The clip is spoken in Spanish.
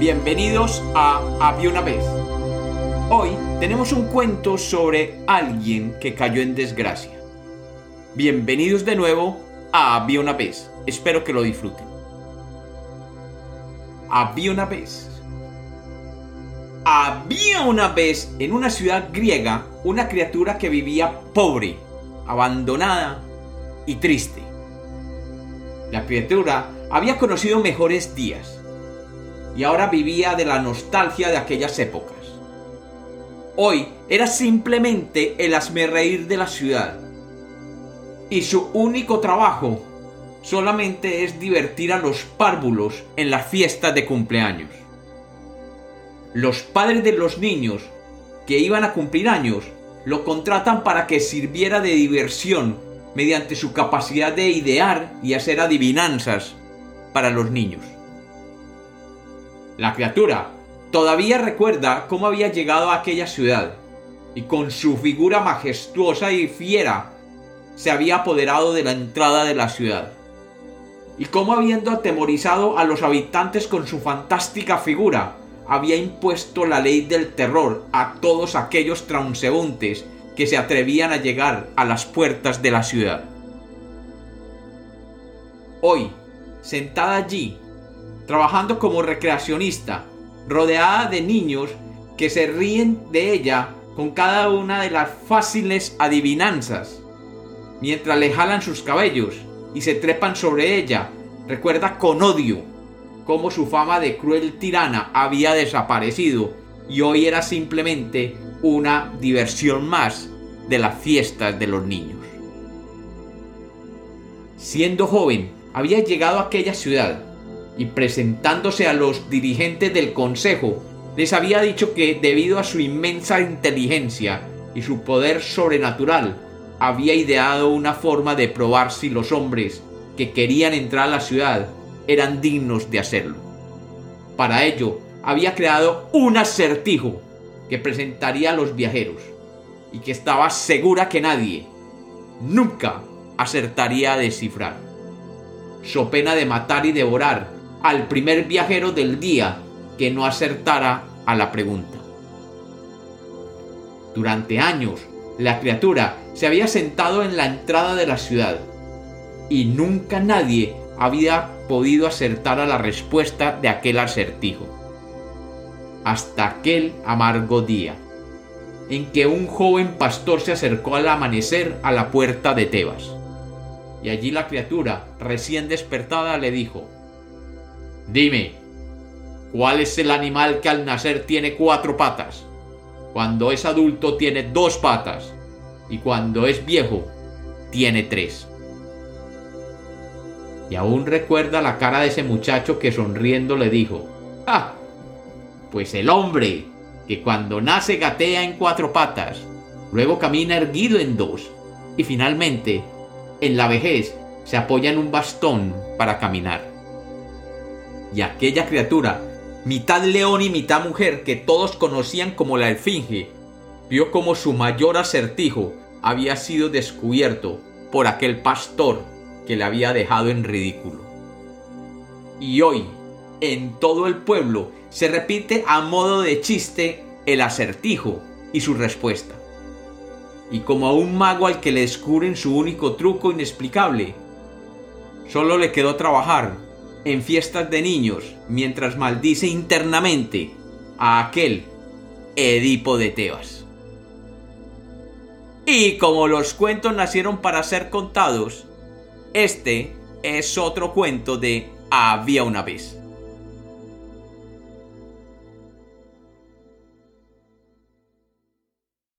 Bienvenidos a Había una vez. Hoy tenemos un cuento sobre alguien que cayó en desgracia. Bienvenidos de nuevo a Había una vez. Espero que lo disfruten. Había una vez. Había una vez en una ciudad griega una criatura que vivía pobre, abandonada y triste. La criatura había conocido mejores días y ahora vivía de la nostalgia de aquellas épocas. Hoy era simplemente el asmerreír de la ciudad. Y su único trabajo solamente es divertir a los párvulos en las fiestas de cumpleaños. Los padres de los niños que iban a cumplir años lo contratan para que sirviera de diversión mediante su capacidad de idear y hacer adivinanzas para los niños. La criatura todavía recuerda cómo había llegado a aquella ciudad y con su figura majestuosa y fiera se había apoderado de la entrada de la ciudad. Y cómo habiendo atemorizado a los habitantes con su fantástica figura, había impuesto la ley del terror a todos aquellos transeúntes que se atrevían a llegar a las puertas de la ciudad. Hoy, sentada allí, trabajando como recreacionista, rodeada de niños que se ríen de ella con cada una de las fáciles adivinanzas, mientras le jalan sus cabellos y se trepan sobre ella, recuerda con odio cómo su fama de cruel tirana había desaparecido y hoy era simplemente una diversión más de las fiestas de los niños. Siendo joven, había llegado a aquella ciudad y presentándose a los dirigentes del consejo, les había dicho que debido a su inmensa inteligencia y su poder sobrenatural, había ideado una forma de probar si los hombres que querían entrar a la ciudad eran dignos de hacerlo. Para ello, había creado un acertijo que presentaría a los viajeros y que estaba segura que nadie nunca acertaría a descifrar. So pena de matar y devorar al primer viajero del día que no acertara a la pregunta. Durante años, la criatura se había sentado en la entrada de la ciudad y nunca nadie había podido acertar a la respuesta de aquel acertijo. Hasta aquel amargo día, en que un joven pastor se acercó al amanecer a la puerta de Tebas. Y allí la criatura, recién despertada, le dijo, Dime, ¿cuál es el animal que al nacer tiene cuatro patas? Cuando es adulto tiene dos patas y cuando es viejo tiene tres. Y aún recuerda la cara de ese muchacho que sonriendo le dijo, ¡Ah! Pues el hombre, que cuando nace gatea en cuatro patas, luego camina erguido en dos, y finalmente, en la vejez, se apoya en un bastón para caminar y aquella criatura, mitad león y mitad mujer que todos conocían como la Esfinge, vio como su mayor acertijo había sido descubierto por aquel pastor que le había dejado en ridículo. Y hoy, en todo el pueblo, se repite a modo de chiste el acertijo y su respuesta. Y como a un mago al que le descubren su único truco inexplicable, solo le quedó trabajar en fiestas de niños mientras maldice internamente a aquel Edipo de Tebas. Y como los cuentos nacieron para ser contados, este es otro cuento de Había una vez.